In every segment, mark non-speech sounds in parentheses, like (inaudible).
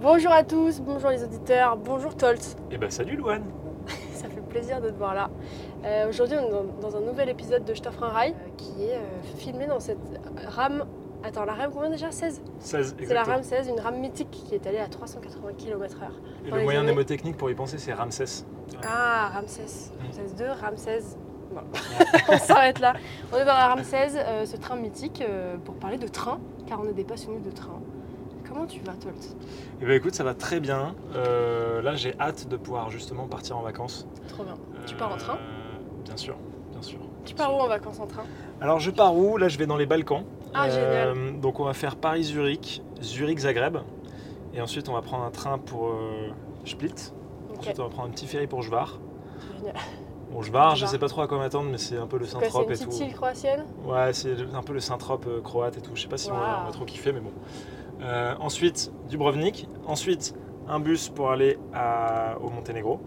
Bonjour à tous, bonjour les auditeurs, bonjour Tolt. Eh ben salut Louane (laughs) Ça fait plaisir de te voir là. Euh, Aujourd'hui, on est dans, dans un nouvel épisode de Je t'offre un rail euh, qui est euh, filmé dans cette rame. Attends, la rame combien déjà? 16 16, C'est la rame 16, une rame mythique qui est allée à 380 km/h. Et dans le moyen années- mnémotechnique pour y penser, c'est Ramsès. Ah, Ramsès. Ramsès 2, Ramsès. Bon. on s'arrête là. On est dans la Ramsès, euh, ce train mythique, euh, pour parler de train, car on est des passionnés de train. Comment tu vas, Tolt Eh ben écoute, ça va très bien. Euh, là, j'ai hâte de pouvoir justement partir en vacances. Trop bien. Tu pars en train Euh, Bien sûr, bien sûr. Tu pars où en vacances en train Alors je pars où? Là, je vais dans les Balkans. Euh, Ah, génial. Donc on va faire Paris-Zurich, Zurich-Zagreb. Et ensuite, on va prendre un train pour euh, Split. Ok, Ensuite, on va prendre un petit ferry pour Jvar. génial. Bon, Jvar, je Jvar. sais pas trop à quoi m'attendre, mais c'est un peu le C'est c'est Saint-Trope une et tout. petite île croatienne Ouais, c'est un peu le Saint-Trope euh, croate et tout. Je sais pas si on, va, on va trop kiffer, mais bon. Euh, ensuite, Dubrovnik. Ensuite, un bus pour aller à- au Monténégro.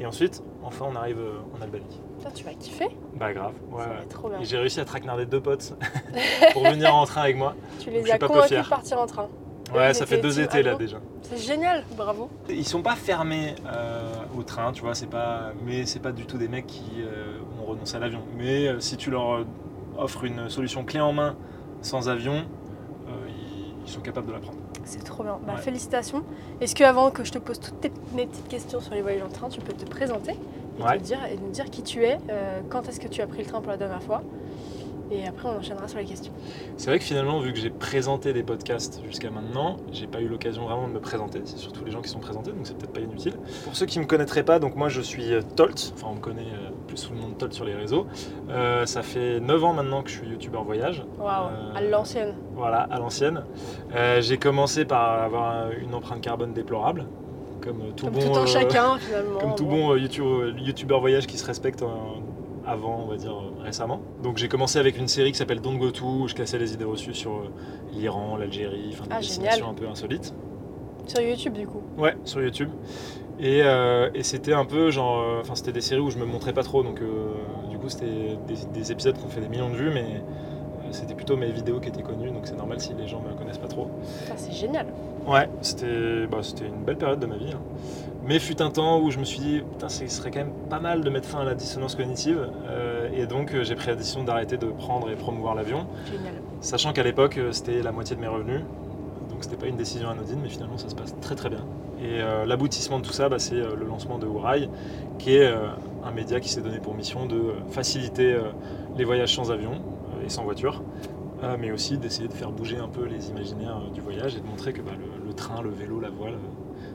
Et ensuite, enfin, on arrive euh, en Albanie. Putain, tu vas kiffer Bah grave. Ouais, Ça va ouais. être trop bien. Et j'ai réussi à traquenarder deux potes (laughs) pour venir en train avec moi. Tu les suis as convaincus de partir en train. Ouais, ça fait deux étés là avion. déjà. C'est génial, bravo. Ils sont pas fermés euh, au train, tu vois, c'est pas, mais c'est pas du tout des mecs qui euh, ont renoncé à l'avion. Mais euh, si tu leur offres une solution clé en main sans avion, sont capables de la prendre. C'est trop bien. Bah, Ouais. félicitations. Est-ce que avant que je te pose toutes tes, mes petites questions sur les voyages en train, tu peux te présenter et, Ouais. te dire, et nous dire qui tu es, euh, quand est-ce que tu as pris le train pour la dernière fois Et après, on enchaînera sur les questions. C'est vrai que finalement, vu que j'ai présenté des podcasts jusqu'à maintenant, j'ai pas eu l'occasion vraiment de me présenter. C'est surtout les gens qui sont présentés, donc c'est peut-être pas inutile. Pour ceux qui me connaîtraient pas, donc moi je suis euh, Tolt, enfin on me connaît euh, plus sous le nom de Tolt sur les réseaux. Euh, ça fait 9 ans maintenant que je suis youtubeur voyage. Waouh, à l'ancienne. Voilà, à l'ancienne. Euh, j'ai commencé par avoir une empreinte carbone déplorable, comme tout Comme bon, tout euh, chacun, finalement. comme tout bon YouTube- euh, youtubeur voyage qui se respecte avant, on va dire, euh, récemment. Donc j'ai commencé avec une série qui s'appelle Don't Go To, où je cassais les idées reçues sur euh, l'Iran, l'Algérie, enfin des Ah, destinations un peu insolites. Sur YouTube, du coup. Ouais, sur YouTube. Et, euh, et c'était un peu genre, enfin c'était des séries où je me montrais pas trop, donc euh, du coup c'était des, des épisodes qui ont fait des millions de vues, mais euh, c'était plutôt mes vidéos qui étaient connues, donc c'est normal si les gens me connaissent pas trop. Putain, c'est génial. Ouais, c'était bah, une belle période de ma vie. hein. Mais fut un temps où je me suis dit, putain, ce serait quand même pas mal de mettre fin à la dissonance cognitive. euh, et donc, euh, j'ai pris la décision d'arrêter de prendre et promouvoir l'avion. Génial. Sachant qu'à l'époque, euh, c'était la moitié de mes revenus. Donc, c'était pas une décision anodine, mais finalement, ça se passe très très bien. Et euh, l'aboutissement de tout ça, bah, c'est le lancement de Wurail, qui est euh, un média qui s'est donné pour mission de faciliter les voyages sans avion et sans voiture. Mais aussi d'essayer de faire bouger un peu les imaginaires du voyage et de montrer que bah, le, le train, le vélo, la voile,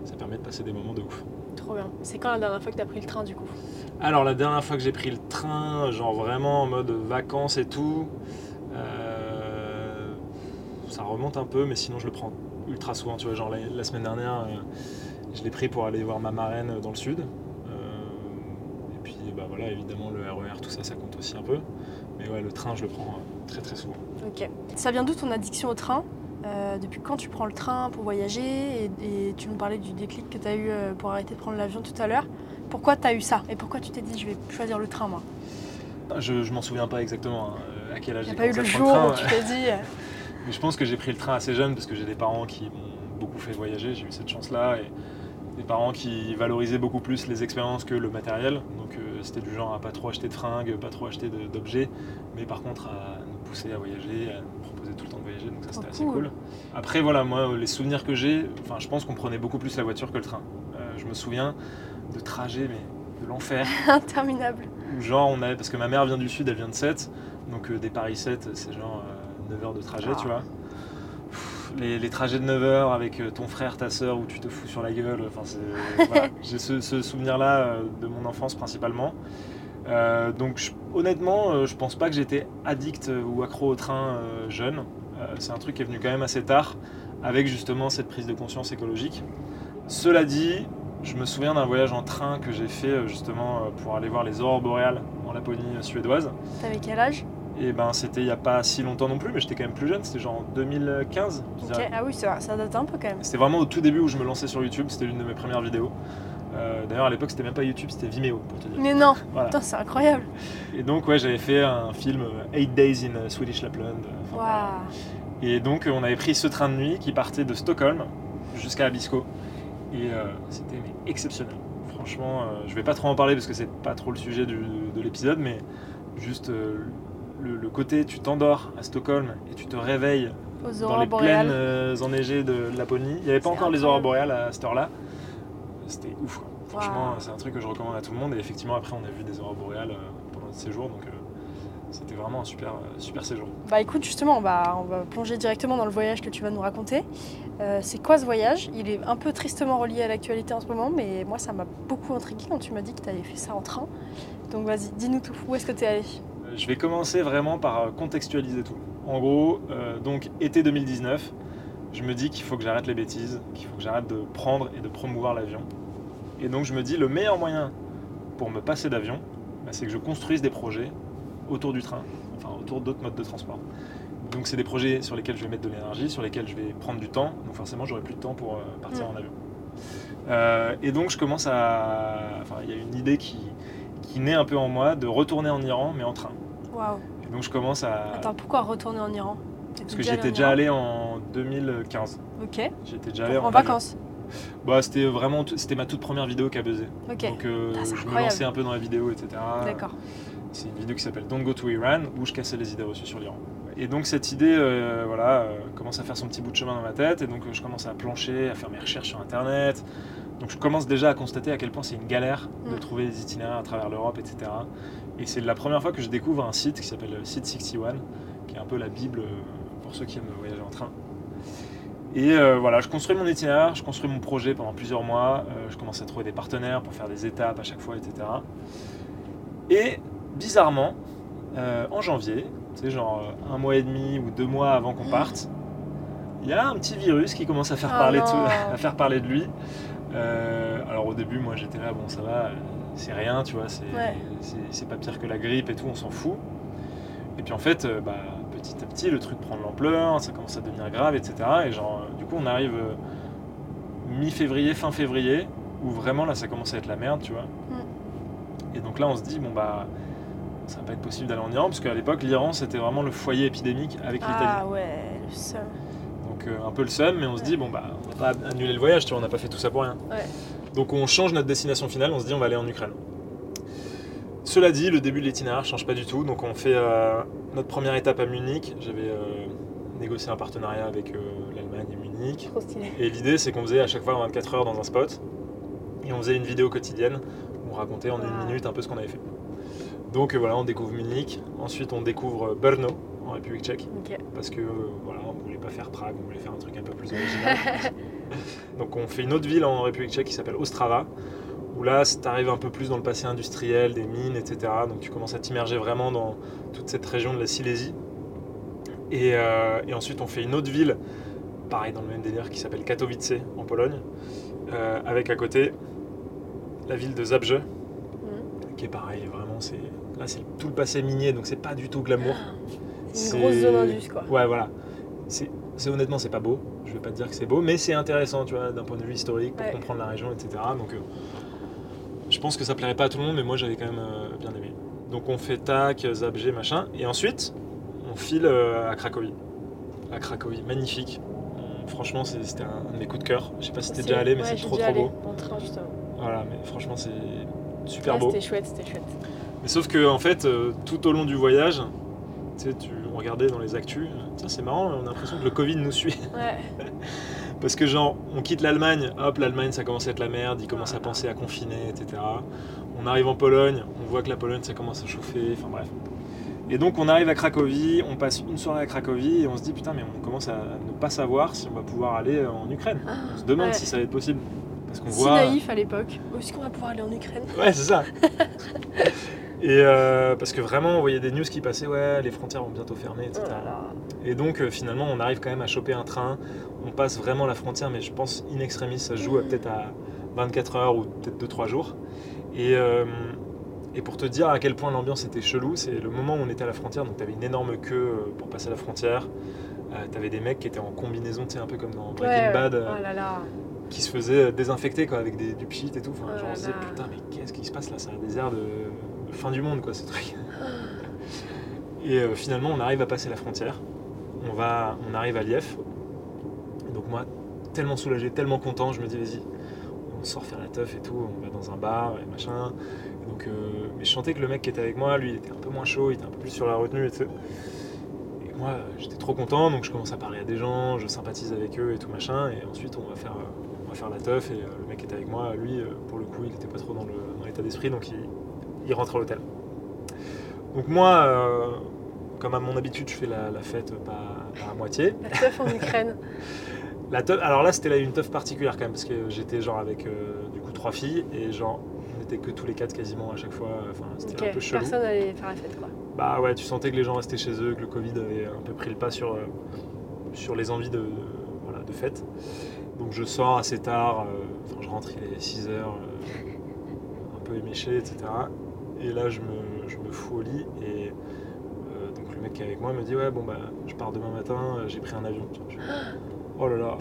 ça permet de passer des moments de ouf. Trop bien. C'est quand la dernière fois que tu as pris le train, du coup? Alors la dernière fois que j'ai pris le train, genre vraiment en mode vacances et tout, euh, ça remonte un peu, mais sinon je le prends ultra souvent. Tu vois, genre la, la semaine dernière, euh, je l'ai pris pour aller voir ma marraine dans le sud. Euh, et puis bah voilà, évidemment le RER, tout ça, ça compte aussi un peu. Mais ouais, le train, je le prends très très souvent. Ok. Ça vient d'où ton addiction au train? Euh, Depuis quand tu prends le train pour voyager et, et tu nous parlais du déclic que tu as eu euh, pour arrêter de prendre l'avion tout à l'heure. Pourquoi tu as eu ça Et pourquoi tu t'es dit je vais choisir le train moi? Je, je m'en souviens pas exactement hein, à quel âge j'ai pas eu le jour le où train. tu t'es dit. euh, (laughs) Mais je pense que j'ai pris le train assez jeune parce que j'ai des parents qui m'ont beaucoup fait voyager, j'ai eu cette chance-là, et des parents qui valorisaient beaucoup plus les expériences que le matériel. Donc euh, c'était du genre à pas trop acheter de fringues, pas trop acheter d'objets, mais par contre à nous pousser à voyager, à nous proposer tout le voyager, donc ça c'était assez cool. cool. Après voilà, moi les souvenirs que j'ai, enfin je pense qu'on prenait beaucoup plus la voiture que le train. Euh, je me souviens de trajets mais de l'enfer. (laughs) interminable. Où genre on avait, parce que ma mère vient du sud, elle vient de 7, donc euh, des Paris 7, c'est genre euh, 9 heures de trajet, Ah. tu vois. Pff, Les, les trajets de 9 heures avec euh, ton frère, ta soeur, où tu te fous sur la gueule, enfin (laughs) voilà. J'ai ce, ce souvenir-là euh, de mon enfance principalement. Euh, donc je- honnêtement, euh, je pense pas que j'étais addict euh, ou accro au train euh, jeune. Euh, c'est un truc qui est venu quand même assez tard, avec justement cette prise de conscience écologique. Cela dit, Je me souviens d'un voyage en train que j'ai fait euh, justement euh, pour aller voir les aurores boréales en Laponie suédoise. T'avais quel âge? Et ben c'était il n'y a pas si longtemps non plus, mais j'étais quand même plus jeune, c'était genre en 2015. je Ok. dirais. Ah oui, ça, ça date un peu quand même. C'était vraiment au tout début où je me lançais sur YouTube, c'était l'une de mes premières vidéos. Euh, D'ailleurs à l'époque c'était même pas YouTube, c'était Vimeo pour te dire. Mais non, Voilà. c'est incroyable. Et donc ouais j'avais fait un film 8 Days in Swedish Lapland. euh, enfin, voilà. Et donc euh, on avait pris ce train de nuit qui partait de Stockholm jusqu'à Abisko. Et euh, c'était exceptionnel. Franchement, euh, je vais pas trop en parler parce que c'est pas trop le sujet du- de l'épisode, mais juste euh, le, le côté tu t'endors à Stockholm et tu te réveilles Aux dans les boréales. plaines euh, enneigées de Laponie. Il n'y avait pas encore les aurores boréales à cette heure-là. C'était ouf. quoi. Franchement, c'est un truc que je recommande à tout le monde. Et effectivement, après, on a vu des aurores boréales euh, pendant notre séjour. Donc, euh, c'était vraiment un super, euh, super séjour. Bah écoute, justement, on va, on va plonger directement dans le voyage que tu vas nous raconter. Euh, c'est quoi ce voyage? Il est un peu tristement relié à l'actualité en ce moment, mais moi ça m'a beaucoup intrigué quand tu m'as dit que tu avais fait ça en train. Donc vas-y, dis-nous tout. Où est-ce que tu es allé Je vais commencer vraiment par contextualiser tout. En gros, euh, donc été 2019, je me dis qu'il faut que j'arrête les bêtises, qu'il faut que j'arrête de prendre et de promouvoir l'avion. Et donc je me dis le meilleur moyen pour me passer d'avion, bah, c'est que je construise des projets autour du train, enfin autour d'autres modes de transport. Donc c'est des projets sur lesquels je vais mettre de l'énergie, sur lesquels je vais prendre du temps, donc forcément j'aurai plus de temps pour euh, partir Mm. en avion. Euh, et donc je commence à... Enfin il y a une idée qui, qui naît un peu en moi de retourner en Iran mais en train. Waouh. Et donc je commence à... Attends, pourquoi retourner en Iran? Parce que j'étais déjà allé en 2015. Ok. J'étais déjà allé En, vacances. Bah c'était vraiment c'était ma toute première vidéo qui a buzzé. Ok. Donc euh, Ah, je me lançais un peu dans la vidéo, etc. D'accord. C'est une vidéo qui s'appelle Don't Go to Iran où je cassais les idées reçues sur l'Iran. Et donc cette idée, euh, voilà, euh, commence à faire son petit bout de chemin dans ma tête et donc je commence à plancher, à faire mes recherches sur internet. Donc je commence déjà à constater à quel point c'est une galère de Mm. trouver des itinéraires à travers l'Europe, etc. Et c'est la première fois que je découvre un site qui s'appelle Site 61, qui est un peu la bible pour ceux qui aiment voyager en train. Et euh, voilà, je construis mon itinéraire, je construis mon projet pendant plusieurs mois, euh, je commence à trouver des partenaires pour faire des étapes à chaque fois, etc. Et bizarrement, euh, en janvier, c'est genre un mois et demi ou deux mois avant qu'on parte, il y a un petit virus qui commence à faire, Oh parler, (laughs) à faire parler de lui. Alors au début, moi j'étais là, bon ça va, c'est rien, tu vois, c'est Ouais. pas pire que la grippe et tout, on s'en fout. Et puis en fait, bah, petit à petit, le truc prend de l'ampleur, ça commence à devenir grave, etc. Et genre, euh, du coup, on arrive euh, mi-février, fin février, où vraiment là, ça commence à être la merde, tu vois. Et donc là, on se dit, bon bah, ça va pas être possible d'aller en Iran, parce qu'à l'époque, l'Iran, c'était vraiment le foyer épidémique avec l'Italie. Ah ouais, le seum. Donc euh, un peu le seum, mais on se dit, bon bah, on va pas annuler le voyage, tu vois, on n'a pas fait tout ça pour rien. Ouais. Donc on change notre destination finale, on se dit, on va aller en Ukraine. Cela dit, le début de l'itinéraire change pas du tout, donc on fait euh, notre première étape à Munich. J'avais euh, négocié un partenariat avec euh, l'Allemagne et Munich. Trop stylé. Et l'idée, c'est qu'on faisait à chaque fois 24 heures dans un spot. Et on faisait une vidéo quotidienne où on racontait en Wow. une minute un peu ce qu'on avait fait. Donc euh, voilà, on découvre Munich. Ensuite, on découvre Brno en République tchèque. Parce que euh, voilà, on voulait pas faire Prague, on voulait faire un truc un peu plus (laughs) original. Donc on fait une autre ville en République tchèque qui s'appelle Ostrava. Où là, tu arrives un peu plus dans le passé industriel, des mines, etc. Donc tu commences à t'immerger vraiment dans toute cette région de la Silésie. Et, euh, et ensuite, on fait une autre ville, pareil dans le même délire, qui s'appelle Katowice en Pologne, euh, avec à côté la ville de Zabrze, Mhm. qui est pareil, vraiment, c'est là c'est tout le passé minier, donc c'est pas du tout glamour. C'est une grosse zone indus quoi. Ouais, voilà. C'est c'est- honnêtement, c'est pas beau. Je vais pas te dire que c'est beau, mais c'est intéressant, tu vois, d'un point de vue historique, pour Ouais. comprendre la région, etc. Donc, euh, je pense que ça plairait pas à tout le monde, mais moi, j'avais quand même euh, bien aimé. Donc, on fait tac, Zabgé, machin, et ensuite, on file euh, à Cracovie. À Cracovie, magnifique. On- franchement, c'était un, de mes coups de cœur. Je sais pas si t'es déjà allé, mais Ouais, c'est trop trop beau. En train justement. Voilà, mais franchement, c'est super Ouais, beau. C'était chouette, c'était chouette. Mais sauf que en fait, euh, tout au long du voyage, tu sais, tu on regardait dans les actus, euh, tiens c'est marrant, on a l'impression que le Covid nous suit. Ouais. (laughs) Parce que genre, on quitte l'Allemagne, hop, l'Allemagne ça commence à être la merde, ils commencent à penser à confiner, etc. On arrive en Pologne, on voit que la Pologne ça commence à chauffer, enfin bref. Et donc on arrive à Cracovie, on passe une soirée à Cracovie et on se dit putain mais on commence à ne pas savoir si on va pouvoir aller en Ukraine. On se demande Ouais. si ça va être possible. Parce qu'on Si voit... naïf à l'époque. Où est-ce qu'on va pouvoir aller en Ukraine? Ouais, c'est ça. (laughs) Et euh, parce que vraiment, on voyait des news qui passaient, ouais, les frontières vont bientôt fermer, etc. Oh là là. Et donc, euh, finalement, on arrive quand même à choper un train. On passe vraiment la frontière, mais je pense in extremis, ça se joue peut-être à 24 heures ou peut-être 2-3 jours. Et, euh, et pour te dire à quel point l'ambiance était chelou, c'est le moment où on était à la frontière, donc tu avais une énorme queue euh, pour passer la frontière. tu avais des mecs qui étaient en combinaison, tu sais, un peu comme dans Breaking Ouais, Bad, euh, Oh là là. qui se faisaient désinfecter quoi, avec des, du pchit et tout. Enfin, Oh genre, on se disait, putain, mais qu'est-ce qui se passe là? Ça a des airs de, de fin du monde, quoi, ce truc. (gasps) Et euh, finalement, on arrive à passer la frontière. On, va, on arrive à Liège. Donc, moi, tellement soulagé, tellement content, je me dis, vas-y, on sort faire la teuf et tout, on va dans un bar et machin. Et donc, euh, mais je sentais que le mec qui était avec moi, lui, il était un peu moins chaud, il était un peu plus sur la retenue et tout. Et moi, j'étais trop content, donc je commence à parler à des gens, je sympathise avec eux et tout machin. Et ensuite, on va faire, euh, on va faire la teuf. Et euh, le mec qui était avec moi, lui, pour le coup, il était pas trop dans l'état d'esprit, donc il, il rentre à l'hôtel. Donc moi, euh, comme à mon habitude, je fais la, la fête pas, pas à moitié. La teuf en Ukraine. (laughs) La teuf- alors là, c'était une teuf particulière quand même, parce que j'étais genre avec euh, du coup trois filles, et genre on était que tous les quatre quasiment à chaque fois. Enfin, c'était un peu chelou. Personne n'allait faire la fête quoi. Bah ouais, tu sentais que les gens restaient chez eux, que le Covid avait un peu pris le pas sur, euh, sur les envies de, voilà, de fête. Donc je sors assez tard, euh, je rentre, il est 6 heures, un peu éméché, etc. Et là, je me, je me fous au lit et donc le mec qui est avec moi me dit Ouais, bon bah, je pars demain matin, j'ai pris un avion. Je- (gasps) oh là là,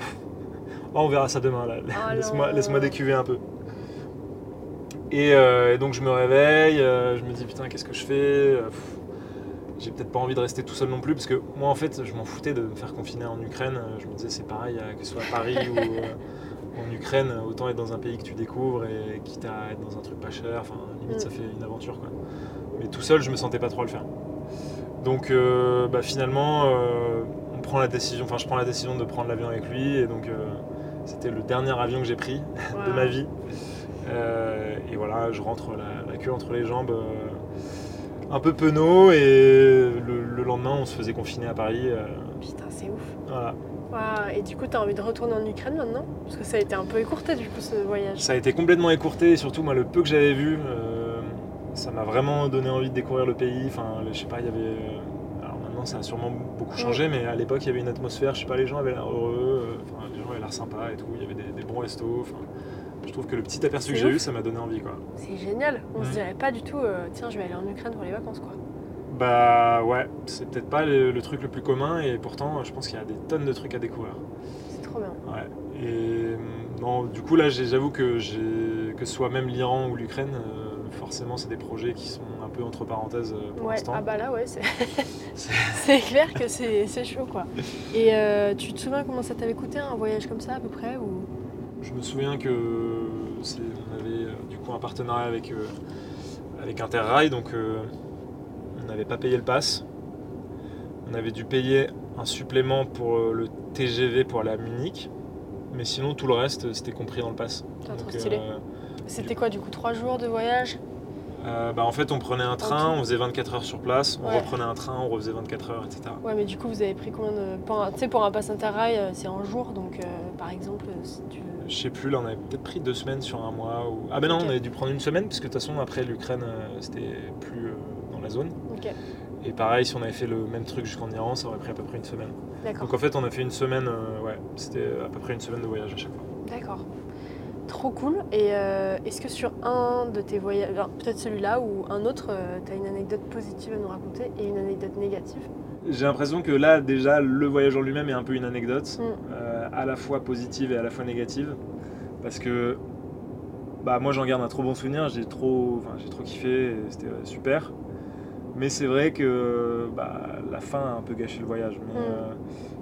Oh, on verra ça demain là. Oh (laughs) laisse-moi, non. laisse-moi décuver un peu. Et, euh, et donc je me réveille, euh, je me dis putain qu'est-ce que je fais Euh, J'ai peut-être pas envie de rester tout seul non plus parce que moi en fait je m'en foutais de me faire confiner en Ukraine. Je me disais c'est pareil que ce soit à Paris ou euh, en Ukraine, autant être dans un pays que tu découvres et quitte à être dans un truc pas cher. Enfin limite Mm. ça fait une aventure quoi. Mais tout seul je me sentais pas trop à le faire. Donc bah, finalement euh, on prend la décision, enfin je prends la décision de prendre l'avion avec lui et donc euh, c'était le dernier avion que j'ai pris (laughs) de ma vie. Euh, et voilà, je rentre la, la queue entre les jambes, euh, un peu penaud, et le, le lendemain, on se faisait confiner à Paris. Putain, c'est ouf. voilà. Et du coup, t'as envie de retourner en Ukraine maintenant? Parce que ça a été un peu écourté du coup ce voyage. Ça a été complètement écourté, et surtout, moi, le peu que j'avais vu, ça m'a vraiment donné envie de découvrir le pays. Enfin, je sais pas, il y avait. Euh, maintenant, ça a sûrement beaucoup changé, mais à l'époque, il y avait une atmosphère, je sais pas, les gens avaient l'air heureux, euh, enfin, les gens avaient l'air sympas et tout, il y avait des, des bons restos. je trouve que le petit aperçu que j'ai eu, ça m'a donné envie, quoi. C'est génial. On se Mm. dirait pas du tout, euh, tiens, je vais aller en Ukraine pour les vacances quoi. Bah ouais, c'est peut-être pas le, le truc le plus commun et pourtant je pense qu'il y a des tonnes de trucs à découvrir. C'est trop bien. Ouais. Et hum, non, du coup là j'avoue que que ce soit même l'Iran ou l'Ukraine, euh, forcément c'est des projets qui sont peu entre parenthèses euh, pour Ouais, l'instant. ah bah là, ouais, c'est (laughs) (laughs) clair que c'est chaud quoi. Et euh, tu te souviens comment ça t'avait coûté un voyage comme ça à peu près ou... Je me souviens que c'est- on avait euh, du coup un partenariat avec, euh, avec Interrail, donc euh, on n'avait pas payé le pass. On avait dû payer un supplément pour le TGV pour aller à Munich, mais sinon tout le reste c'était compris dans le pass. C'était quoi du coup Trois jours de voyage? Euh, bah, en fait on prenait un train, on faisait 24 heures sur place, on Ouais. reprenait un train, on refaisait 24 heures, etc. Ouais, mais du coup, vous avez pris combien de. un- Tu sais, pour un pass interrail, euh, c'est en jour, donc euh, par exemple, si tu veux. Je sais plus, là on avait peut-être pris deux semaines sur un mois. Ou... Ah ben non, on avait dû prendre une semaine, puisque de toute façon après l'Ukraine c'était plus dans la zone. Ok, Et pareil, si on avait fait le même truc jusqu'en Iran, ça aurait pris à peu près une semaine. d'accord. Donc en fait, on a fait une semaine, ouais, c'était à peu près une semaine de voyage à chaque fois. D'accord. Trop cool. Et euh, est-ce que sur un de tes voyages, peut-être celui-là ou un autre, tu as une anecdote positive à nous raconter et une anecdote négative? J'ai l'impression que là, déjà, le voyage en lui-même est un peu une anecdote, Mm. euh, à la fois positive et à la fois négative, parce que bah, moi j'en garde un trop bon souvenir, j'ai trop, enfin, j'ai trop kiffé, c'était euh, super. Mais c'est vrai que bah, la fin a un peu gâché le voyage. Mais, Mm. euh,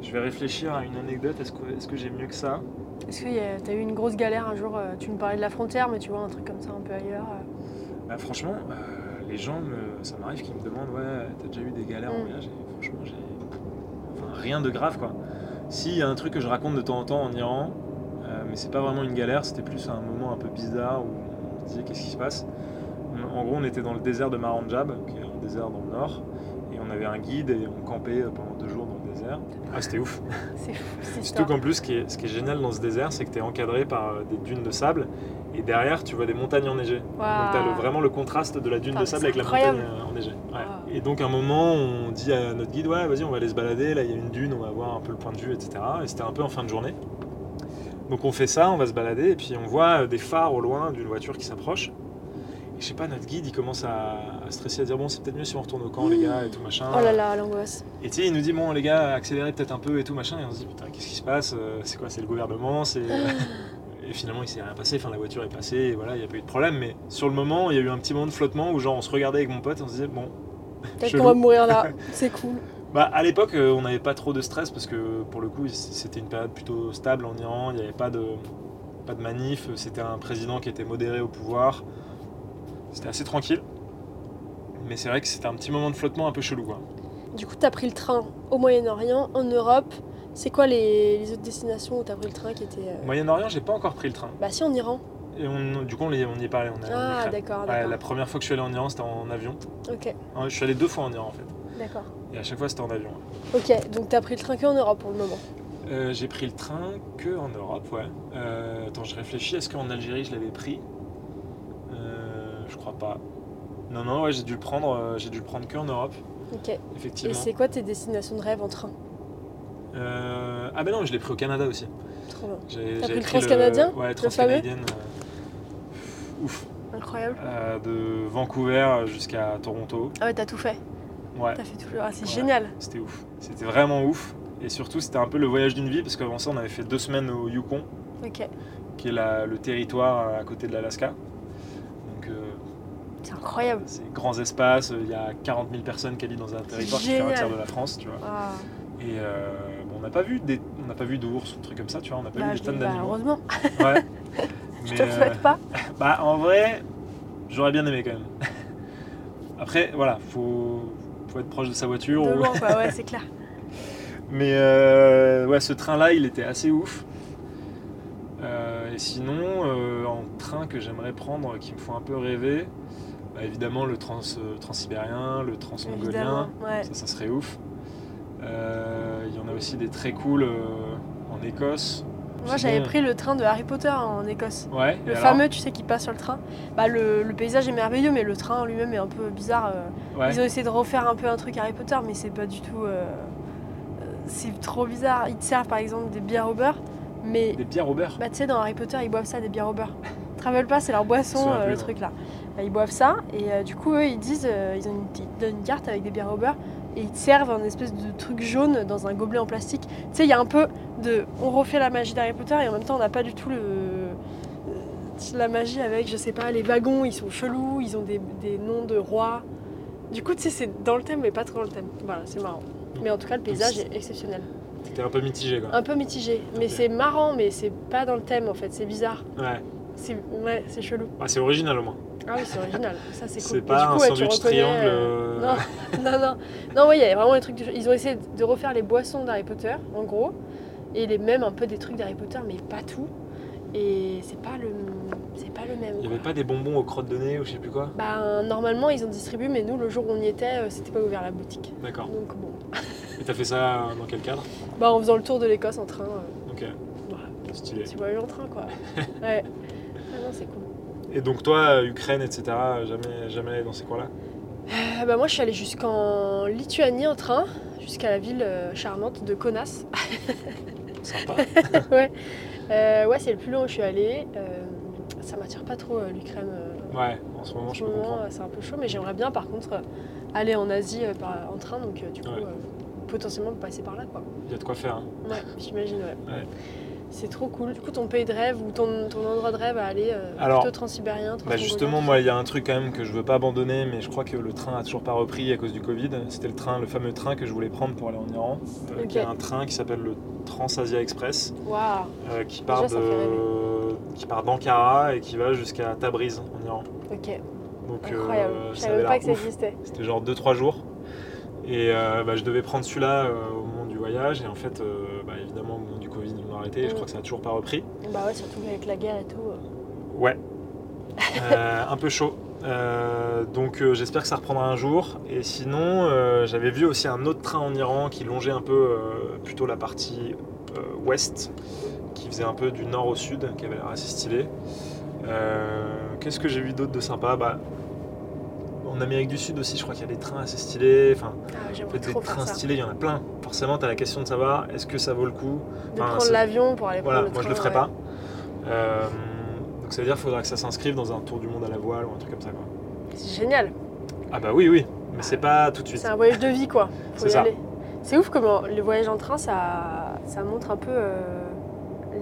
je vais réfléchir à une anecdote, est-ce que, est-ce que j'ai mieux que ça? Est-ce que tu as eu une grosse galère un jour euh, Tu me parlais de la frontière, mais tu vois, un truc comme ça un peu ailleurs. euh. Bah, franchement, euh, les gens, me- ça m'arrive qu'ils me demandent Ouais, t'as déjà eu des galères en Mm. voyage? Et franchement, j'ai. Enfin, rien de grave quoi. Si, y a un truc que je raconte de temps en temps en Iran, euh, mais c'est pas vraiment une galère, c'était plus un moment un peu bizarre où on se disait Qu'est-ce qui se passe? En gros, on était dans le désert de Maranjab, qui est un désert dans le nord, et on avait un guide et on campait pendant deux jours Ah, c'était ouf! (laughs) C'est fou, cette Surtout qu'en plus, ce qui, est, ce qui est génial dans ce désert, c'est que tu es encadré par euh, des dunes de sable et derrière, tu vois des montagnes enneigées. Donc, tu as vraiment le contraste de la dune de sable avec la montagne euh, enneigée. Ouais. Et donc, à un moment, on dit à notre guide Ouais, vas-y, on va aller se balader. Là, il y a une dune, on va voir un peu le point de vue, etc. Et c'était un peu en fin de journée. Donc on fait ça, on va se balader, et puis on voit euh, des phares au loin d'une voiture qui s'approche. Je sais pas, notre guide, il commence à, à stresser, à dire bon, c'est peut-être mieux si on retourne au camp, les gars, et tout machin. Oh là là, l'angoisse. Et tu sais, il nous dit bon, les gars, accélérez peut-être un peu et tout machin. Et on se dit putain, qu'est-ce qui se passe Euh, C'est quoi C'est le gouvernement C'est (laughs) et finalement, il s'est rien passé. Enfin, la voiture est passée, et voilà, il n'y a pas eu de problème. Mais sur le moment, il y a eu un petit moment de flottement où genre on se regardait avec mon pote, et on se disait bon. Peut-être (laughs) qu'on va mourir là. (laughs) C'est cool. Bah, à l'époque, euh, on n'avait pas trop de stress parce que pour le coup, c'était une période plutôt stable en Iran. Il n'y avait pas de, pas de manif. C'était un président qui était modéré au pouvoir. C'était assez tranquille. Mais c'est vrai que c'était un petit moment de flottement un peu chelou. Quoi. Du coup, t'as pris le train au Moyen-Orient, en Europe. C'est quoi les, les autres destinations où t'as pris le train qui étaient. euh, Moyen-Orient, j'ai pas encore pris le train. Bah, si, en Iran. Et on- du coup, on y, on y est pas allé. On Ah, d'accord, Ouais, la première fois que je suis allé en Iran, c'était en avion. Ok, Je suis allé deux fois en Iran en fait. d'accord. Et à chaque fois, c'était en avion. Ok, donc t'as pris le train que en Europe pour le moment. Euh, j'ai pris le train que en Europe, ouais. Euh, attends, je réfléchis. Est-ce qu'en Algérie, je l'avais pris? Je crois pas. Non, non, ouais, j'ai dû le prendre. euh, j'ai dû le prendre que en Europe, Ok. Et effectivement. c'est quoi tes destinations de rêve en train? Euh, ah ben non, je l'ai pris au Canada aussi. Trop bien. J'ai- T'as pris le transcanadien Ouais, Le transcanadienne. euh, Ouf. Incroyable. Euh, de Vancouver jusqu'à Toronto. Ah ouais, t'as tout fait. Ouais. T'as fait tout. Ah, c'est Ouais. génial. C'était ouf. C'était vraiment ouf. Et surtout, c'était un peu le voyage d'une vie parce qu'avant ça, on avait fait deux semaines au Yukon, Ok. qui est la- le territoire à côté de l'Alaska. Euh, incroyable. c'est grands espaces. Il y a 40 000 personnes qui habitent dans un territoire qui fait un génial. tiers de la France, tu vois. Et euh, bon, on n'a pas vu des, on n'a pas vu d'ours ou de trucs comme ça, tu vois. On n'a pas bah, vu des tonnes bah, d'animaux. heureusement. Ouais. (laughs) Je Mais, te le euh, souhaite pas. (laughs) Bah, en vrai, j'aurais bien aimé quand même. (laughs) Après, voilà, faut, faut être proche de sa voiture. De ou- loin, quoi. Ouais, c'est clair. Mais euh, ouais, ce train-là, il était assez ouf. Euh, et sinon, euh, en train que j'aimerais prendre, qui me font un peu rêver, bah, évidemment le trans, euh, transsibérien, le transmongolien. Ouais. ça, ça serait ouf. Euh, Il y en a aussi des très cool euh, en Écosse. Moi, j'avais pris le train de Harry Potter en Écosse. Ouais, Le fameux, tu sais, qui passe sur le train. Bah, le, le paysage est merveilleux, mais le train en lui-même est un peu bizarre. Ouais. Ils ont essayé de refaire un peu un truc Harry Potter, mais c'est pas du tout. C'est trop bizarre. Ils te servent par exemple des bières au beurre, mais Des bières au beurre. bah, tu sais, dans Harry Potter, ils boivent ça, des bières au beurre. Travel pas, c'est leur boisson, euh, le truc là. Bah, ils boivent ça, et euh, du coup, eux, ils disent, euh, ils, ont une, ils te donnent une carte avec des bières au beurre, et ils te servent un espèce de truc jaune dans un gobelet en plastique. Tu sais, il y a un peu de. On refait la magie d'Harry Potter, et en même temps, on n'a pas du tout le. euh, La magie avec, je sais pas, les wagons, ils sont chelous, ils ont des, des noms de rois. Du coup, tu sais, c'est dans le thème, mais pas trop dans le thème. Voilà, c'est marrant. Mais en tout cas, le paysage est exceptionnel. T'étais un peu mitigé, quoi. Un peu mitigé, mais c'est marrant, mais c'est pas dans le thème en fait, c'est bizarre. Ouais. C'est ouais, c'est chelou. Ah, c'est original au moins. Ah oui, c'est original. Ça c'est cool. C'est pas du un coup, ouais, tu sandwich reconnais, triangle. euh, euh, Non, (laughs) non, non. Non, ouais, il y vraiment des trucs. de- Ils ont essayé de refaire les boissons d'Harry Potter, en gros, et les mêmes un peu des trucs d'Harry Potter, mais pas tout. Et c'est pas le, c'est pas le même. Il n'y avait pas des bonbons aux crottes de nez ou je sais plus quoi? Bah normalement ils ont distribué, mais nous le jour où on y était, euh, c'était pas ouvert la boutique. D'accord. Donc bon, Et t'as fait ça dans quel cadre? Bah en faisant le tour de l'Écosse en train, Ok, voilà. stylé. tu voyages en train quoi. (laughs) Ouais. Ah non c'est cool. Et donc toi, Ukraine, etc., jamais, jamais allé dans ces coins-là? Euh, bah moi je suis allée jusqu'en Lituanie en train, jusqu'à la ville euh, charmante de Kaunas. (laughs) Sympa. (laughs) ouais, Euh, ouais c'est le plus long où je suis allée. Euh, ça m'attire pas trop l'Ukraine. Ouais, en ce moment, en je ce peux moment, comprendre. c'est un peu chaud, mais j'aimerais bien par contre aller en Asie par- en train, donc du coup Ouais. potentiellement passer par là quoi. Il y a de quoi faire. hein. Ouais, j'imagine ouais. Ouais. C'est trop cool. Du coup ton pays de rêve ou ton, ton endroit de rêve à aller euh, Alors, plutôt transsibérien, Bah justement, moi, il y a un truc quand même que je veux pas abandonner, mais je crois que le train a toujours pas repris à cause du Covid. C'était le train, le fameux train que je voulais prendre pour aller en Iran, euh, Ok. qui est un train qui s'appelle le Transasia Express, Waouh, euh, qui part Déjà, de, qui part d'Ankara et qui va jusqu'à Tabriz en Iran. ok, Donc incroyable. euh, je ça savais pas que ça existait. C'était genre 2-3 jours. Et euh, bah, je devais prendre celui-là euh, au moment du voyage. Et en fait, bah, évidemment, arrêté. Je crois que ça a toujours pas repris. Bah ouais, surtout avec la guerre et tout. euh. Ouais. Euh, un peu chaud. Euh, donc euh, j'espère que ça reprendra un jour. Et sinon, j'avais vu aussi un autre train en Iran qui longeait un peu plutôt la partie ouest, qui faisait un peu du nord au sud, qui avait l'air assez stylé. Qu'est-ce que j'ai vu d'autre de sympa? Bah, en Amérique du Sud aussi, je crois qu'il y a des trains assez stylés. Enfin, Ah, des trains ça. stylés, il y en a plein. Forcément, tu as la question de savoir est-ce que ça vaut le coup? De Enfin, prendre l'avion pour aller Voilà, prendre le moi je le train, ferai ouais. pas. Euh, donc ça veut dire qu'il faudra que ça s'inscrive dans un tour du monde à la voile ou un truc comme ça. C'est génial. Ah bah oui, oui, mais c'est pas tout de suite. C'est un voyage de vie, quoi. C'est ça. C'est ouf comment les voyages en train, ça, ça montre un peu euh,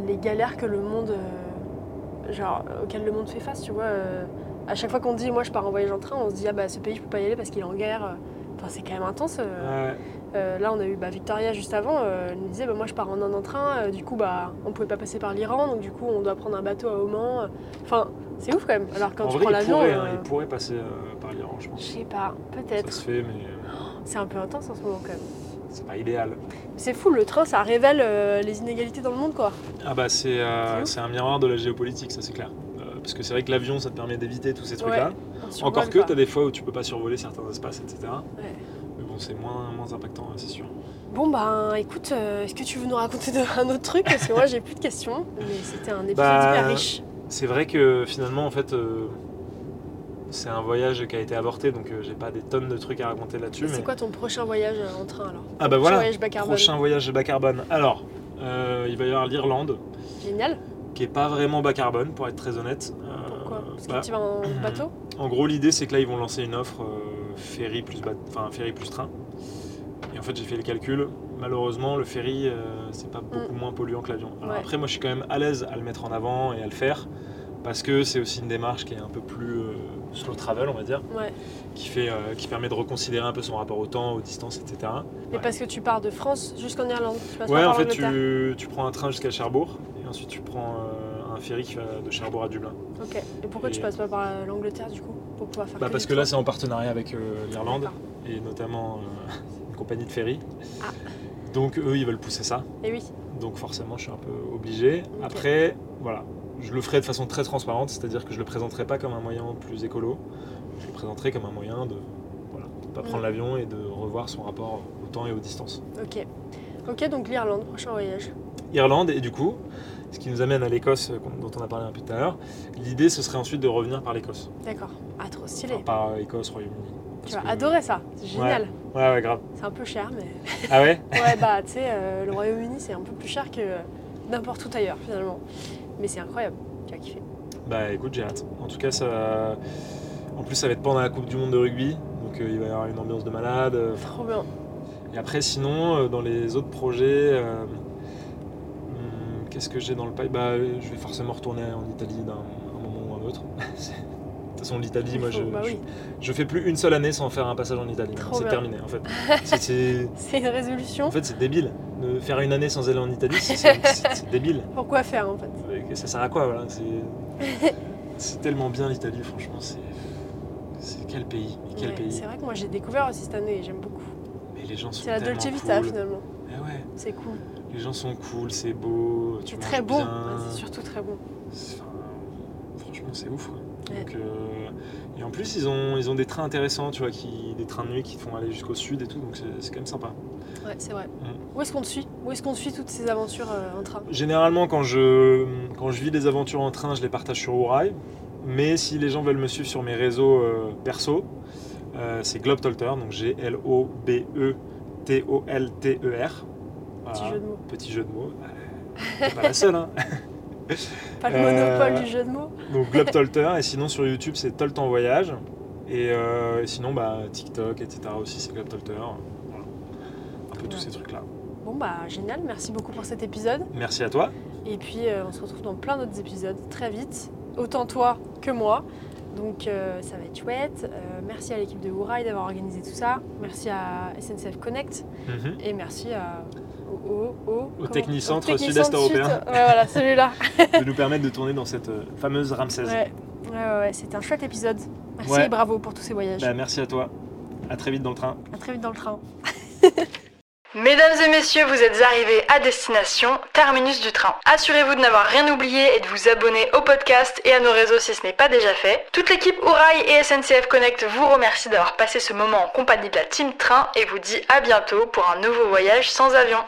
les galères que le monde, euh, genre, auxquelles le monde fait face, tu vois. À chaque fois qu'on dit, moi, je pars en voyage en train, on se dit, ah bah, ce pays, je peux pas y aller parce qu'il est en guerre. Enfin, c'est quand même intense. euh. Ouais, Euh, là, on a eu bah, Victoria juste avant. euh, elle nous disait, bah, moi, je pars en Inde en train. euh, du coup, bah, on pouvait pas passer par l'Iran, donc du coup, on doit prendre un bateau à Oman. Enfin, c'est ouf quand même. Alors quand en tu vrai, prends l'avion, pourrait, hein, il pourrait passer par l'Iran, je je pense. sais pas, Ça peut-être. se fait, mais C'est un peu intense en ce moment quand même. c'est pas idéal. C'est fou, le train, ça révèle les inégalités dans le monde, quoi. Ah bah c'est c'est un miroir de la géopolitique, ça c'est clair. Parce que c'est vrai que l'avion, ça te permet d'éviter tous ces trucs-là. Encore que, tu as des fois où tu peux pas survoler certains espaces, etc. Ouais. Mais bon, c'est moins, moins impactant, hein, c'est sûr. Bon, ben, écoute, euh, est-ce que tu veux nous raconter un autre truc? Parce que moi, j'ai plus de questions, mais c'était un épisode Bah, hyper riche. C'est vrai que finalement, en fait, euh, c'est un voyage qui a été avorté, donc euh, j'ai pas des tonnes de trucs à raconter là-dessus. C'est mais- quoi ton prochain voyage en train, alors? Ah bah Prochain voilà, voyage bas carbone. prochain voyage bas carbone. Alors, il va y avoir l'Irlande, Génial. Qui est pas vraiment bas carbone, pour être très honnête. Euh, Pourquoi Parce que bah, tu vas en (clears throat) bateau? En gros, l'idée, c'est que là, ils vont lancer une offre euh, ferry plus enfin ferry plus train. Et en fait, j'ai fait les calculs. Malheureusement, le ferry, euh, c'est pas beaucoup moins polluant que l'avion. Alors Mm. Ouais. après, moi, je suis quand même à l'aise à le mettre en avant et à le faire parce que c'est aussi une démarche qui est un peu plus euh, slow travel, on va dire, Ouais. qui fait, euh, qui permet de reconsidérer un peu son rapport au temps, aux distances, etc. Mais parce que tu pars de France jusqu'en Irlande. Tu passes Ouais, pas en fait, tu, tu prends un train jusqu'à Cherbourg ensuite tu prends euh, un ferry qui va de Cherbourg à Dublin. Ok. Et pourquoi tu Et- passes pas par euh, l'Angleterre, du coup Pour pouvoir faire Bah, que parce que là, c'est en partenariat avec euh, l'Irlande et notamment une compagnie de ferry. Ah. Donc eux, ils veulent pousser ça. Et oui. Donc forcément, je suis un peu obligé. Après, voilà, je le ferai de façon très transparente, c'est-à-dire que je le présenterai pas comme un moyen plus écolo. Je le présenterai comme un moyen de voilà, de pas prendre Mm. l'avion et de revoir son rapport au temps et aux distances. Ok. Ok, donc l'Irlande, prochain voyage. Irlande et du coup, ce qui nous amène à l'Écosse euh, dont on a parlé un peu tout à l'heure. L'idée, ce serait ensuite de revenir par l'Écosse, D'accord. Ah, trop stylé. Enfin, par Écosse, Royaume-Uni. tu vas que- adorer ça. C'est génial. Ouais, ouais, grave. C'est un peu cher, mais. Ah ouais? (laughs) Ouais, bah, tu sais, euh, le Royaume-Uni, c'est un peu plus cher que n'importe où ailleurs, finalement. Mais c'est incroyable. Tu vas kiffer. Bah écoute, j'ai hâte. En tout cas, ça. En plus, ça va être pendant la Coupe du Monde de rugby, donc euh, il va y avoir une ambiance de malade. euh, Trop bien. Et après, sinon, euh, dans les autres projets, euh, qu'est-ce que j'ai dans le pipe? Bah, euh, Je vais forcément retourner en Italie d'un un moment ou un autre. (laughs) De toute façon, l'Italie, moi, faut- je, bah je, oui. je fais plus une seule année sans faire un passage en Italie. C'est terminé, en fait. (laughs) C'est- une résolution. En fait, c'est débile. De faire une année sans aller en Italie, c'est- (laughs) débile. Pourquoi faire, en fait? Ça sert à quoi voilà, C'est tellement bien l'Italie, franchement. C'est quel pays et Quel Ouais, pays C'est vrai que moi, j'ai découvert aussi cette année et j'aime beaucoup. Mais les gens sont C'est la Dolce Vita, cool. finalement. Eh ouais, C'est cool. Les gens sont cool, c'est beau. C'est très. Ouais, c'est surtout très enfin, franchement, c'est ouf. quoi. Ouais. Donc, euh, et en plus, ils ont, ils ont des trains intéressants, tu vois, qui, des trains de nuit qui te font aller jusqu'au sud et tout, donc c'est quand même sympa. Ouais, c'est vrai. Mm. Où est-ce qu'on te suit? Où est-ce qu'on te suit toutes ces aventures euh, en train? Généralement, quand je, quand je vis des aventures en train, je les partage sur Ourail. Mais si les gens veulent me suivre sur mes réseaux euh, perso, c'est Globetolter, donc G-L-O-B-E-T-O-L-T-E-R. Petit jeu de mots. Petit jeu de mots. Euh, pas la seule, hein. (laughs) Pas le Euh, monopole du jeu de mots Donc Globetolter, (laughs) et sinon sur YouTube, c'est Tolt en voyage. Et, euh, et sinon, bah, TikTok, etc. aussi, c'est Globetolter. Voilà. Un peu tous ces trucs-là. Bon, bah, génial. Merci beaucoup pour cet épisode. Merci à toi. Et puis, euh, on se retrouve dans plein d'autres épisodes très vite. Autant toi que moi. Donc, euh, ça va être chouette. Euh, merci à l'équipe de Ourail d'avoir organisé tout ça. Merci à SNCF Connect. Mhm. Et merci à, au, au, au, comment- Technicentre Sud-Est européen. Sud. Ouais, voilà, celui-là. (laughs) de nous permettre de tourner dans cette euh, fameuse Ramsès. Ouais, ouais, ouais, ouais, c'était un chouette épisode. Merci Ouais. et bravo pour tous ces voyages. Bah, merci à toi. À très vite dans le train. À très vite dans le train. (laughs) Mesdames et messieurs, vous êtes arrivés à destination, terminus du train. Assurez-vous de n'avoir rien oublié et de vous abonner au podcast et à nos réseaux si ce n'est pas déjà fait. Toute l'équipe Ourail et SNCF Connect vous remercie d'avoir passé ce moment en compagnie de la Team Train et vous dit à bientôt pour un nouveau voyage sans avion.